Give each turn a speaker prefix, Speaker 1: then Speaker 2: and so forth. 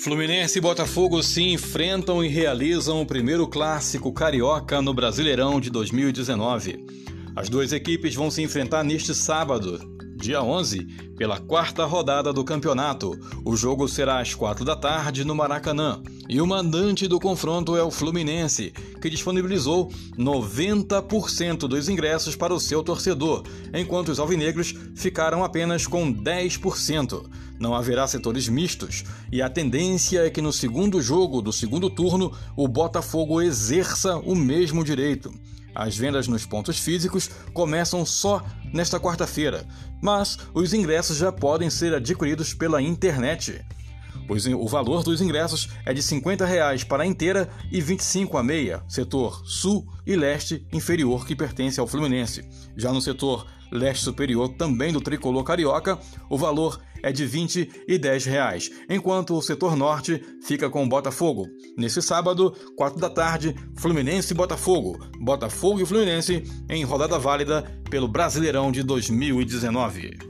Speaker 1: Fluminense e Botafogo se enfrentam e realizam o primeiro clássico carioca no Brasileirão de 2019. As duas equipes vão se enfrentar neste sábado, dia 11, pela quarta rodada do campeonato. O jogo será às quatro da tarde no Maracanã. E o mandante do confronto é o Fluminense, que disponibilizou 90% dos ingressos para o seu torcedor, enquanto os alvinegros ficaram apenas com 10%. Não haverá setores mistos, e a tendência é que no segundo jogo do segundo turno o Botafogo exerça o mesmo direito. As vendas nos pontos físicos começam só nesta quarta-feira, mas os ingressos já podem ser adquiridos pela internet. Pois o valor dos ingressos é de 50 reais para a inteira e R$ 25 a meia, setor sul e leste inferior que pertence ao Fluminense. Já no setor leste superior, também do tricolor carioca, o valor é de 20 e 10 reais, enquanto o setor norte fica com o Botafogo. Nesse sábado, 4 da tarde, Fluminense e Botafogo. Botafogo e Fluminense em rodada válida pelo Brasileirão de 2019.